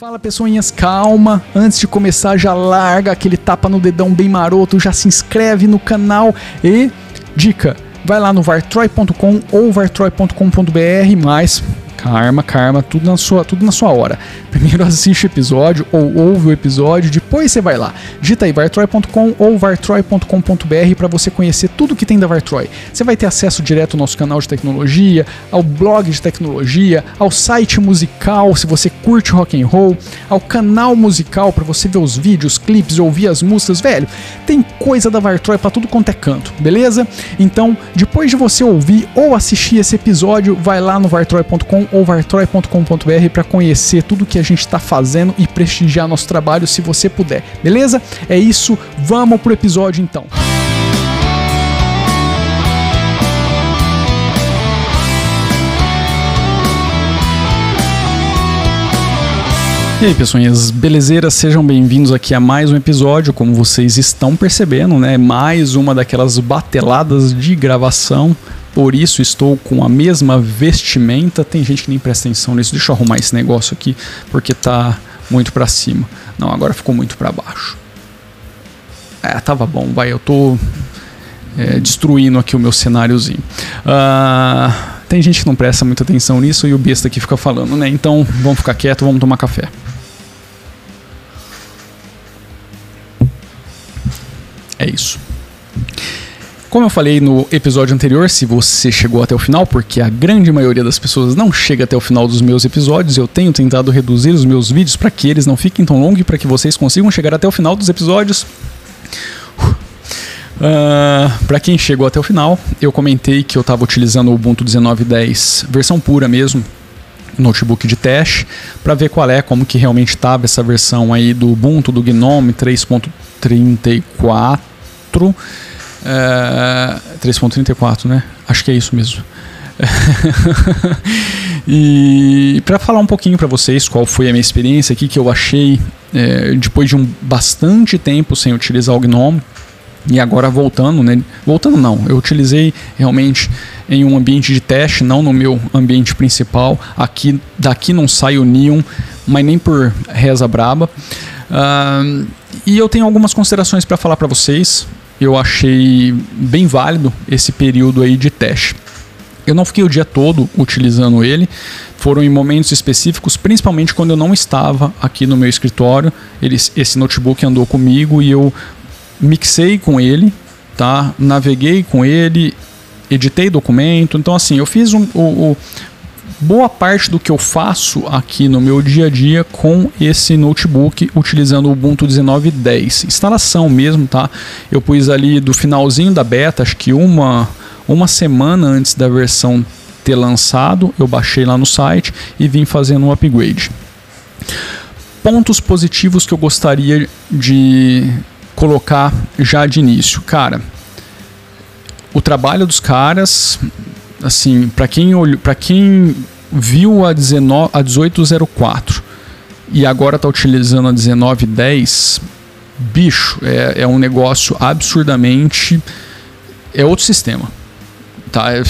Fala pessoinhas, calma. Antes de começar, já larga aquele tapa no dedão bem maroto, já se inscreve no canal e dica, vai lá no vartroy.com ou vartroy.com.br, mas Karma, karma, tudo na sua, tudo na sua hora. Primeiro assiste o episódio ou ouve o episódio, depois você vai lá. Digita aí vartroy.com ou vartroy.com.br para você conhecer tudo que tem da Vartroy. Você vai ter acesso direto ao nosso canal de tecnologia, ao blog de tecnologia, ao site musical, se você curte rock and roll, ao canal musical para você ver os vídeos, clipes, ouvir as músicas, velho. Tem coisa da Vartroy para tudo quanto é canto, beleza? Então, depois de você ouvir ou assistir esse episódio, vai lá no vartroy.com ou vartroy.com.br para conhecer tudo que a gente está fazendo e prestigiar nosso trabalho se você puder, beleza? É isso, vamos pro episódio então. E aí, pessoinhas, belezeiras? Sejam bem-vindos aqui a mais um episódio. Como vocês estão percebendo, né? Mais uma daquelas bateladas de gravação por isso estou com a mesma vestimenta. Tem gente que nem presta atenção nisso. Deixa eu arrumar esse negócio aqui porque tá muito para cima. Não, agora ficou muito para baixo. É, tava bom, vai. Eu tô é, destruindo aqui o meu cenáriozinho. Uh, tem gente que não presta muita atenção nisso e o besta aqui fica falando, né? Então vamos ficar quieto, vamos tomar café. É isso. Como eu falei no episódio anterior, se você chegou até o final, porque a grande maioria das pessoas não chega até o final dos meus episódios, eu tenho tentado reduzir os meus vídeos para que eles não fiquem tão longos e para que vocês consigam chegar até o final dos episódios. Uh, ah, para quem chegou até o final, eu comentei que eu estava utilizando o Ubuntu 19.10 versão pura mesmo, notebook de teste, para ver qual é, como que realmente estava essa versão aí do Ubuntu, do GNOME 3.34 é, 3.34, né? Acho que é isso mesmo. e para falar um pouquinho para vocês qual foi a minha experiência aqui que eu achei é, depois de um bastante tempo sem utilizar o GNOME e agora voltando, né? Voltando não, eu utilizei realmente em um ambiente de teste, não no meu ambiente principal. Aqui daqui não sai o Neon, mas nem por reza braba. Uh, e eu tenho algumas considerações para falar para vocês eu achei bem válido esse período aí de teste. Eu não fiquei o dia todo utilizando ele, foram em momentos específicos, principalmente quando eu não estava aqui no meu escritório. Ele, esse notebook andou comigo e eu mixei com ele, tá? Naveguei com ele, editei documento. Então, assim, eu fiz um, o, o, boa parte do que eu faço aqui no meu dia a dia com esse notebook utilizando o Ubuntu 19.10. Instalação mesmo, tá? Eu pus ali do finalzinho da beta, acho que uma, uma semana antes da versão ter lançado, eu baixei lá no site e vim fazendo um upgrade. Pontos positivos que eu gostaria de colocar já de início. Cara, o trabalho dos caras assim, para quem olhou, para quem viu a 19 a 1804 e agora está utilizando a 1910, bicho, é, é um negócio absurdamente é outro sistema tá? É,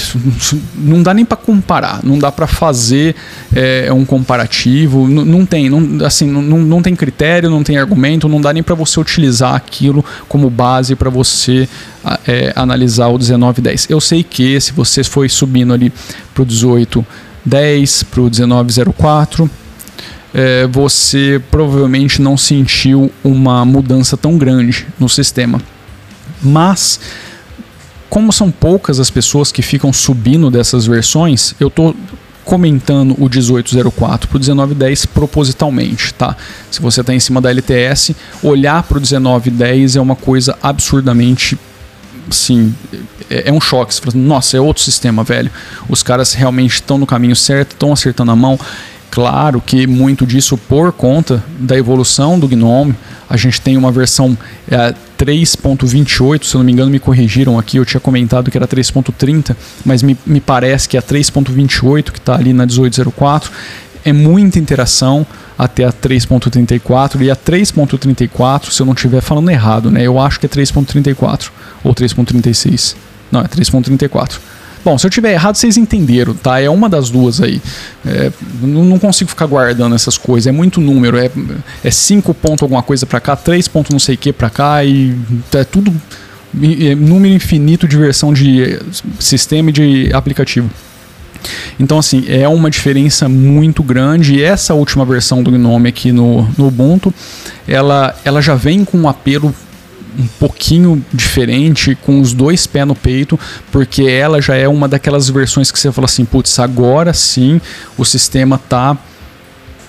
não dá nem para comparar, não dá para fazer é, um comparativo, não, não tem, não, assim, não, não tem critério, não tem argumento, não dá nem para você utilizar aquilo como base para você é, analisar o 1910. Eu sei que se você foi subindo ali para o 1810, para o 1904, é, você provavelmente não sentiu uma mudança tão grande no sistema. Mas como são poucas as pessoas que ficam subindo dessas versões, eu estou comentando o 1804 para o 1910 propositalmente, tá? Se você está em cima da LTS, olhar para o 1910 é uma coisa absurdamente sim, é, é um choque. Você fala, nossa, é outro sistema, velho. Os caras realmente estão no caminho certo, estão acertando a mão. Claro que muito disso por conta da evolução do GNOME. A gente tem uma versão é, 3.28, se eu não me engano, me corrigiram aqui. Eu tinha comentado que era 3.30, mas me, me parece que é a 3.28 que está ali na 1804. É muita interação até a 3.34 e a 3.34, se eu não estiver falando errado, né? Eu acho que é 3.34 ou 3.36. Não, é 3.34 Bom, se eu tiver errado, vocês entenderam, tá? É uma das duas aí. É, não, consigo ficar guardando essas coisas. É muito número. É, é cinco pontos alguma coisa para cá, três pontos não sei o que para cá e é tudo é número infinito de versão de sistema e de aplicativo. Então, assim, é uma diferença muito grande. E essa última versão do Gnome aqui no, no Ubuntu, ela, ela já vem com um apelo um pouquinho diferente, com os dois pés no peito, porque ela já é uma daquelas versões que você fala assim, putz, agora sim o sistema tá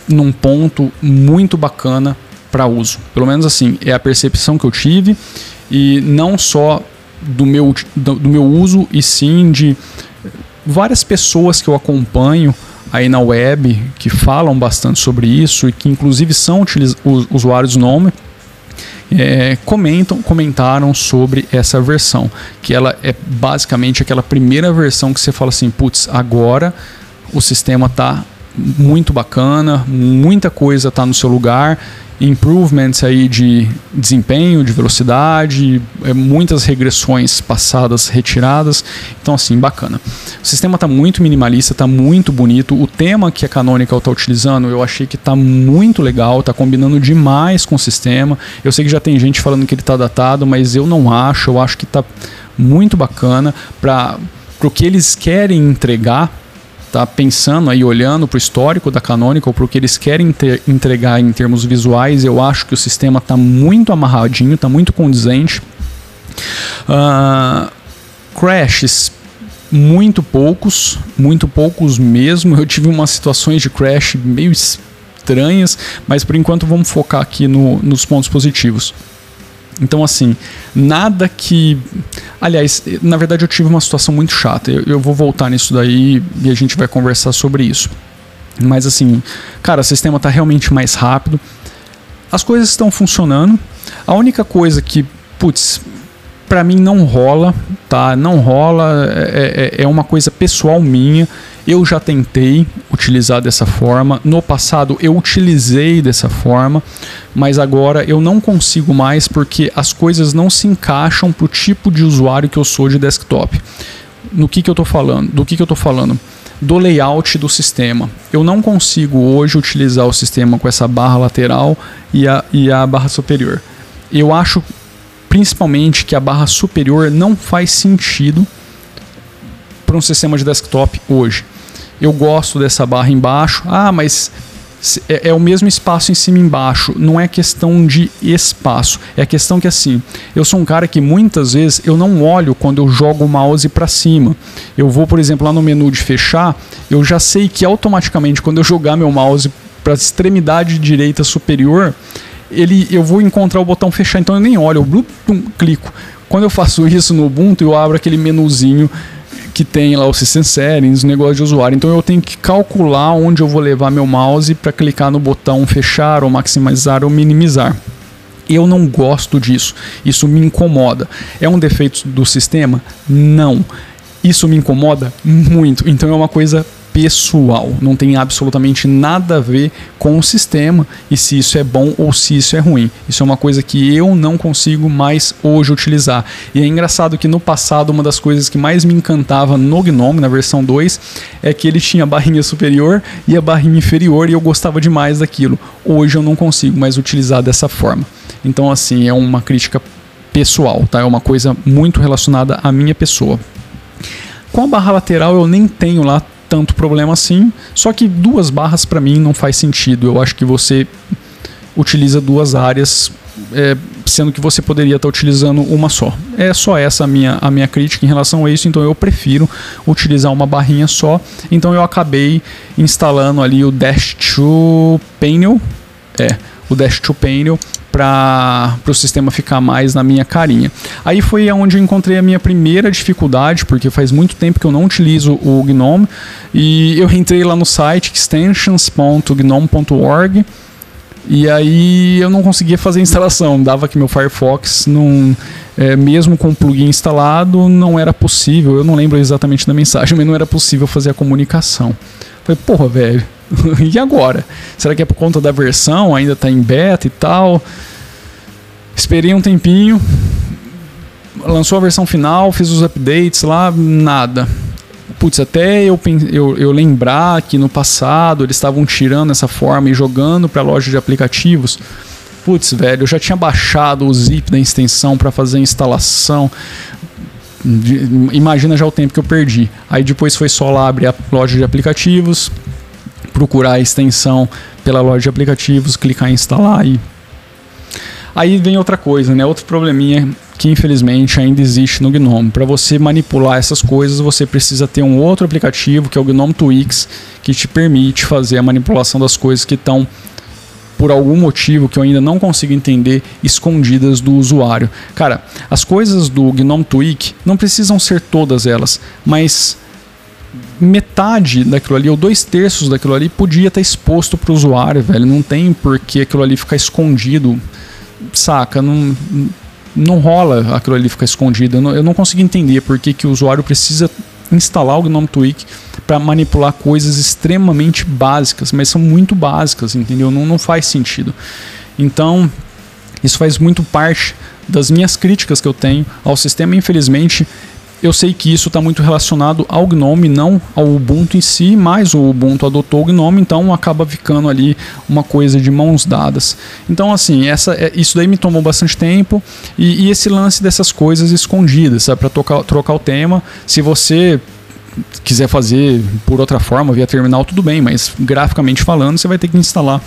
num ponto muito bacana para uso. Pelo menos assim, é a percepção que eu tive e não só do meu, do, do meu uso, e sim de várias pessoas que eu acompanho aí na web que falam bastante sobre isso e que inclusive são usuários Nome é, comentam, comentaram sobre essa versão, que ela é basicamente aquela primeira versão que você fala assim, putz, agora o sistema está muito bacana, muita coisa está no seu lugar improvements aí de desempenho, de velocidade, é, muitas regressões passadas retiradas. Então, assim, bacana. O sistema está muito minimalista, está muito bonito. O tema que a Canonical está utilizando, eu achei que está muito legal, está combinando demais com o sistema. Eu sei que já tem gente falando que ele está datado, mas eu não acho. Eu acho que está muito bacana para o que eles querem entregar tá pensando aí, olhando para o histórico da Canonical, para o que eles querem ter, entregar em termos visuais, eu acho que o sistema está muito amarradinho, está muito condizente. Uh, crashes, muito poucos, muito poucos mesmo. Eu tive umas situações de crash meio estranhas, mas por enquanto vamos focar aqui no, nos pontos positivos. Então, assim, nada que. Aliás, na verdade eu tive uma situação muito chata. Eu, eu vou voltar nisso daí e a gente vai conversar sobre isso. Mas, assim, cara, o sistema está realmente mais rápido. As coisas estão funcionando. A única coisa que, putz, para mim não rola, tá? Não rola, é, é, é uma coisa pessoal minha. Eu já tentei utilizar dessa forma. No passado eu utilizei dessa forma, mas agora eu não consigo mais porque as coisas não se encaixam para o tipo de usuário que eu sou de desktop. No que, que eu estou falando? Do que, que eu estou falando? Do layout do sistema. Eu não consigo hoje utilizar o sistema com essa barra lateral e a, e a barra superior. Eu acho principalmente que a barra superior não faz sentido para um sistema de desktop hoje. Eu gosto dessa barra embaixo. Ah, mas é, é, o mesmo espaço em cima e embaixo. Não é questão de espaço. É questão que assim, eu sou um cara que muitas vezes eu não olho quando eu jogo o mouse para cima. Eu vou, por exemplo, lá no menu de fechar, eu já sei que automaticamente quando eu jogar meu mouse para a extremidade direita superior, ele eu vou encontrar o botão fechar, então eu nem olho, eu blum, clico. Quando eu faço isso no Ubuntu, eu abro aquele menuzinho que tem lá o System Settings, negócio de usuário. Então eu tenho que calcular onde eu vou levar meu mouse para clicar no botão fechar ou maximizar ou minimizar. Eu não gosto disso. Isso me incomoda. É um defeito do sistema? Não. Isso me incomoda muito. Então é uma coisa pessoal, não tem absolutamente nada a ver com o sistema e se isso é bom ou se isso é ruim. Isso é uma coisa que eu não consigo mais hoje utilizar. E é engraçado que no passado uma das coisas que mais me encantava no Gnome, na versão 2, é que ele tinha a barrinha superior e a barrinha inferior e eu gostava demais daquilo. Hoje eu não consigo mais utilizar dessa forma. Então assim, é uma crítica pessoal, tá? É uma coisa muito relacionada à minha pessoa. Com a barra lateral eu nem tenho lá tanto problema assim. Só que duas barras para mim não faz sentido. Eu acho que você utiliza duas áreas, é, sendo que você poderia estar utilizando uma só. É só essa a minha, a minha crítica em relação a isso, então eu prefiro utilizar uma barrinha só. Então eu acabei instalando ali o Dash to Panel. É, o Dash to Panel para o sistema ficar mais na minha carinha. Aí foi onde eu encontrei a minha primeira dificuldade, porque faz muito tempo que eu não utilizo o GNOME, e eu entrei lá no site extensions.gnome.org e aí eu não conseguia fazer a instalação, dava que meu Firefox não, é, mesmo com o plugin instalado não era possível, eu não lembro exatamente da mensagem, mas não era possível fazer a comunicação. Falei, porra, velho, e agora? Será que é por conta da versão? Ainda está em beta e tal? Esperei um tempinho, lançou a versão final, fiz os updates lá, nada. putz, até eu, eu, eu lembrar que no passado eles estavam tirando essa forma e jogando para a loja de aplicativos. Putz, velho, eu já tinha baixado o zip da extensão para fazer a instalação. Imagina já o tempo que eu perdi. Aí depois foi só lá abrir a loja de aplicativos, procurar a extensão pela loja de aplicativos, clicar em instalar e Aí vem outra coisa, né? Outro probleminha que infelizmente ainda existe no GNOME. Para você manipular essas coisas, você precisa ter um outro aplicativo, que é o GNOME Twix, que te permite fazer a manipulação das coisas que estão por algum motivo que eu ainda não consigo entender, escondidas do usuário. Cara, as coisas do GNOME Tweak não precisam ser todas elas, mas metade daquilo ali, ou dois terços daquilo ali, podia estar exposto para o usuário, velho. Não tem por que aquilo ali ficar escondido saca, não, não rola aquilo ali ficar escondido. Eu não, eu não consigo entender por que, que o usuário precisa instalar o GNOME Tweak para manipular coisas extremamente básicas, mas são muito básicas, entendeu? Não, não faz sentido. Então, isso faz muito parte das minhas críticas que eu tenho ao sistema. Infelizmente, eu sei que isso está muito relacionado ao Gnome, não ao Ubuntu em si, mas o Ubuntu adotou o Gnome, então acaba ficando ali uma coisa de mãos dadas. Então, assim, essa, é, isso daí me tomou bastante tempo e, e esse lance dessas coisas escondidas, para trocar o tema. Se você quiser fazer por outra forma, via terminal, tudo bem, mas graficamente falando, você vai ter que instalar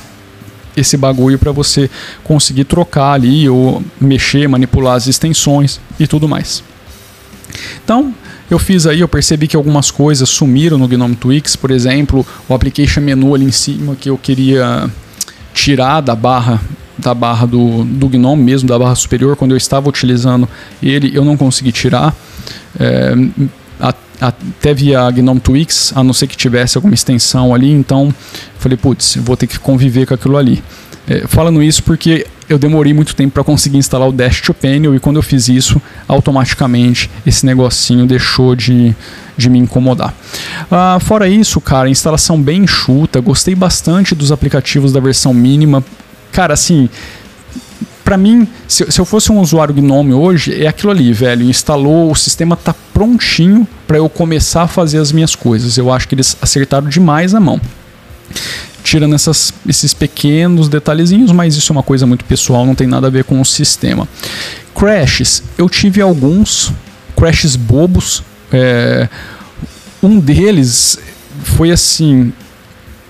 esse bagulho para você conseguir trocar ali ou mexer, manipular as extensões e tudo mais. Então, eu fiz aí, eu percebi que algumas coisas sumiram no Gnome Twix, por exemplo, o application menu ali em cima que eu queria tirar da barra da barra do, do Gnome mesmo, da barra superior, quando eu estava utilizando ele, eu não consegui tirar. É, até via Gnome Twix, a não ser que tivesse alguma extensão ali, então falei, putz, vou ter que conviver com aquilo ali. É, falando isso porque eu demorei muito tempo para conseguir instalar o Dash to Panel e quando eu fiz isso, automaticamente esse negocinho deixou de, de me incomodar. Ah, fora isso, cara, instalação bem enxuta, gostei bastante dos aplicativos da versão mínima. Cara, assim, para mim, se, se, eu fosse um usuário Gnome hoje, é aquilo ali, velho. Instalou, o sistema tá prontinho para eu começar a fazer as minhas coisas. Eu acho que eles acertaram demais a mão tirando essas, esses pequenos detalhezinhos, mas isso é uma coisa muito pessoal, não tem nada a ver com o sistema. Crashes, eu tive alguns crashes bobos. É, um deles foi assim: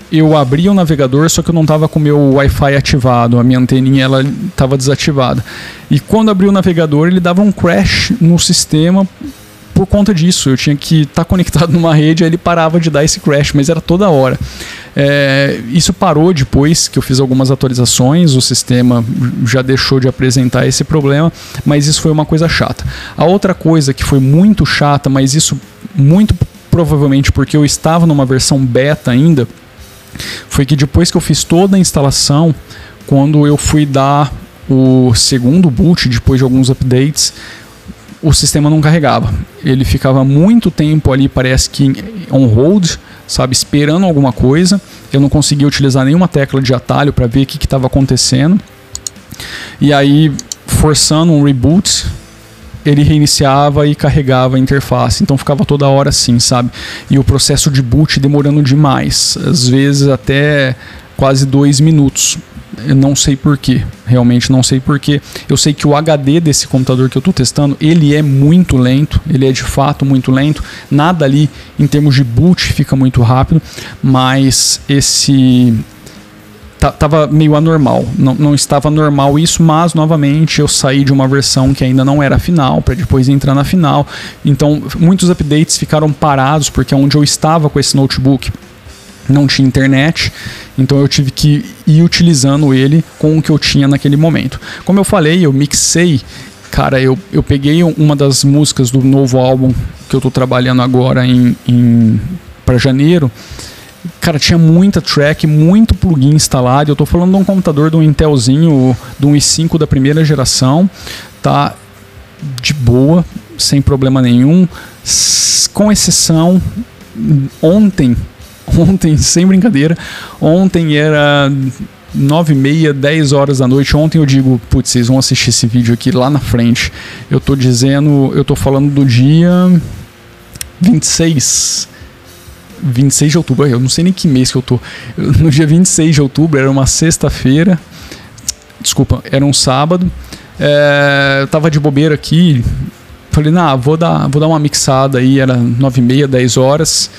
eu abri o navegador, só que eu não estava com o meu Wi-Fi ativado, a minha anteninha ela estava desativada. E quando abri o navegador, ele dava um crash no sistema por conta disso. Eu tinha que estar tá conectado numa rede, aí ele parava de dar esse crash, mas era toda hora. É, isso parou depois que eu fiz algumas atualizações, o sistema já deixou de apresentar esse problema, mas isso foi uma coisa chata. A outra coisa que foi muito chata, mas isso muito provavelmente porque eu estava numa versão beta ainda, foi que depois que eu fiz toda a instalação, quando eu fui dar o segundo boot, depois de alguns updates, o sistema não carregava. Ele ficava muito tempo ali, parece que on hold, sabe, esperando alguma coisa. Eu não conseguia utilizar nenhuma tecla de atalho para ver o que estava acontecendo. E aí, forçando um reboot, ele reiniciava e carregava a interface. Então ficava toda hora assim, sabe? E o processo de boot demorando demais, às vezes até quase dois minutos. Eu não sei porquê, realmente não sei porquê. Eu sei que o HD desse computador que eu estou testando, ele é muito lento, ele é de fato muito lento. Nada ali em termos de boot fica muito rápido, mas esse tava meio anormal, não, não estava normal isso, mas novamente eu saí de uma versão que ainda não era final para depois entrar na final. Então muitos updates ficaram parados porque é onde eu estava com esse notebook não tinha internet, então eu tive que ir utilizando ele com o que eu tinha naquele momento. Como eu falei, eu mixei, cara, eu, eu peguei uma das músicas do novo álbum que eu estou trabalhando agora em, em para janeiro. Cara, tinha muita track, muito plugin instalado. Eu estou falando de um computador de um Intelzinho, de um i5 da primeira geração, tá de boa, sem problema nenhum, com exceção ontem ontem, sem brincadeira, ontem era 9 e meia, 10 horas da noite. Ontem eu digo, putz, vocês vão assistir esse vídeo aqui lá na frente. Eu tô dizendo, eu tô falando do dia 26 26 de outubro, eu não sei nem que mês que eu tô. No dia 26 de outubro, era uma sexta-feira. Desculpa, era um sábado. É, eu tava de bobeira aqui. Falei, nah, vou dar, vou dar uma mixada aí. Era 9 e meia, 10 horas.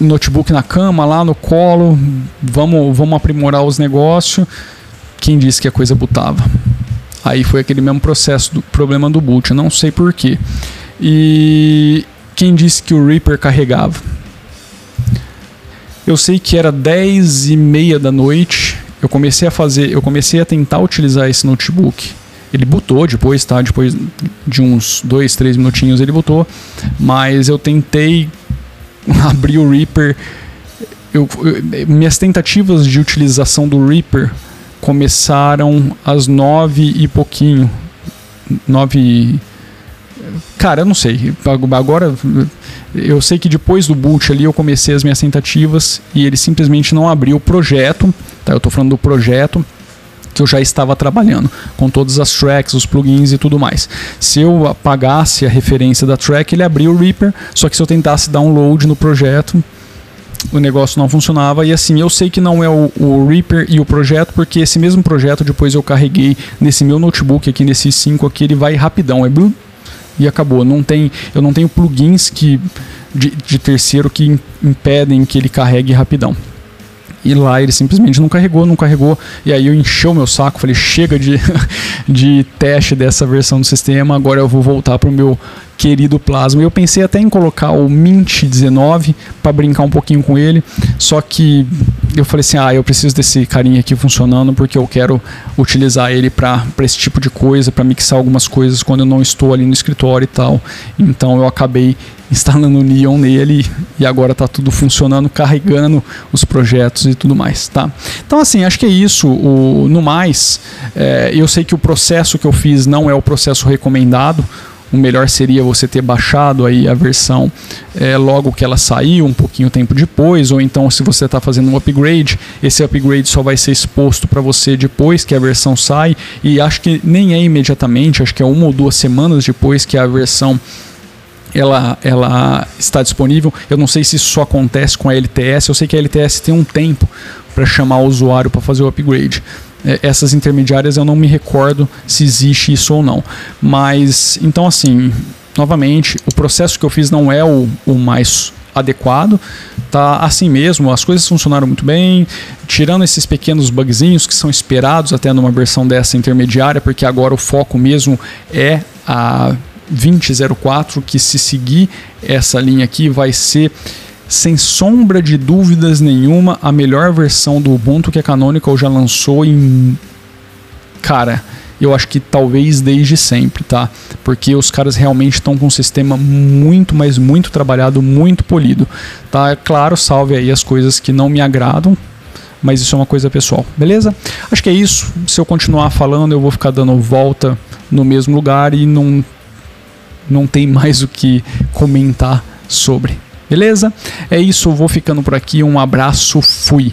Notebook na cama, lá no colo. Vamos, vamos aprimorar os negócios. Quem disse que a coisa botava? Aí foi aquele mesmo processo do problema do boot. Eu não sei porquê. E quem disse que o Reaper carregava? Eu sei que era 10 e meia da noite. Eu comecei a fazer, eu comecei a tentar utilizar esse notebook. Ele botou depois, tá? Depois de uns 2, 3 minutinhos ele botou. Mas eu tentei abrir o Reaper. Eu, eu, minhas tentativas de utilização do Reaper começaram às 9 e pouquinho. 9 Cara, eu não sei. Agora eu sei que depois do boot ali eu comecei as minhas tentativas e ele simplesmente não abriu o projeto, tá? Eu estou falando do projeto que eu já estava trabalhando, com todas as tracks, os plugins e tudo mais. Se eu apagasse a referência da track, ele abriu o Reaper, só que se eu tentasse download no projeto, o negócio não funcionava. E assim, eu sei que não é o, o, Reaper e o projeto, porque esse mesmo projeto depois eu carreguei nesse meu notebook aqui, nesse 5 aqui, ele vai rapidão, é e acabou. Não tem, eu não tenho plugins que, de, de terceiro que impedem que ele carregue rapidão. E lá ele simplesmente não carregou, não carregou. E aí eu encheu meu saco, falei, chega de, de teste dessa versão do sistema, agora eu vou voltar para o meu querido Plasma. Eu pensei até em colocar o Mint 19 para brincar um pouquinho com ele, só que eu falei assim: ah, eu preciso desse carinha aqui funcionando porque eu quero utilizar ele para esse tipo de coisa, para mixar algumas coisas quando eu não estou ali no escritório e tal. Então eu acabei instalando o Neon nele e agora está tudo funcionando, carregando os projetos e tudo mais, tá? Então assim, acho que é isso. O, no mais, é, eu sei que o processo que eu fiz não é o processo recomendado o melhor seria você ter baixado aí a versão é, logo que ela saiu, um pouquinho tempo depois, ou então se você está fazendo um upgrade, esse upgrade só vai ser exposto para você depois que a versão sai, e acho que nem é imediatamente, acho que é uma ou duas semanas depois que a versão ela, ela está disponível. Eu não sei se isso só acontece com a LTS, eu sei que a LTS tem um tempo para chamar o usuário para fazer o upgrade. É, essas intermediárias eu não me recordo se existe isso ou não. Mas, então assim, novamente, o processo que eu fiz não é o, o mais adequado, tá assim mesmo, as coisas funcionaram muito bem, tirando esses pequenos bugzinhos que são esperados até numa versão dessa intermediária, porque agora o foco mesmo é a 2004, que se seguir essa linha aqui vai ser sem sombra de dúvidas nenhuma, a melhor versão do Ubuntu que a Canonical já lançou em. Cara, eu acho que talvez desde sempre, tá? Porque os caras realmente estão com um sistema muito, mas muito trabalhado, muito polido, tá? É claro, salve aí as coisas que não me agradam, mas isso é uma coisa pessoal, beleza? Acho que é isso. Se eu continuar falando, eu vou ficar dando volta no mesmo lugar e não, não tem mais o que comentar sobre. Beleza? É isso, vou ficando por aqui. Um abraço, fui.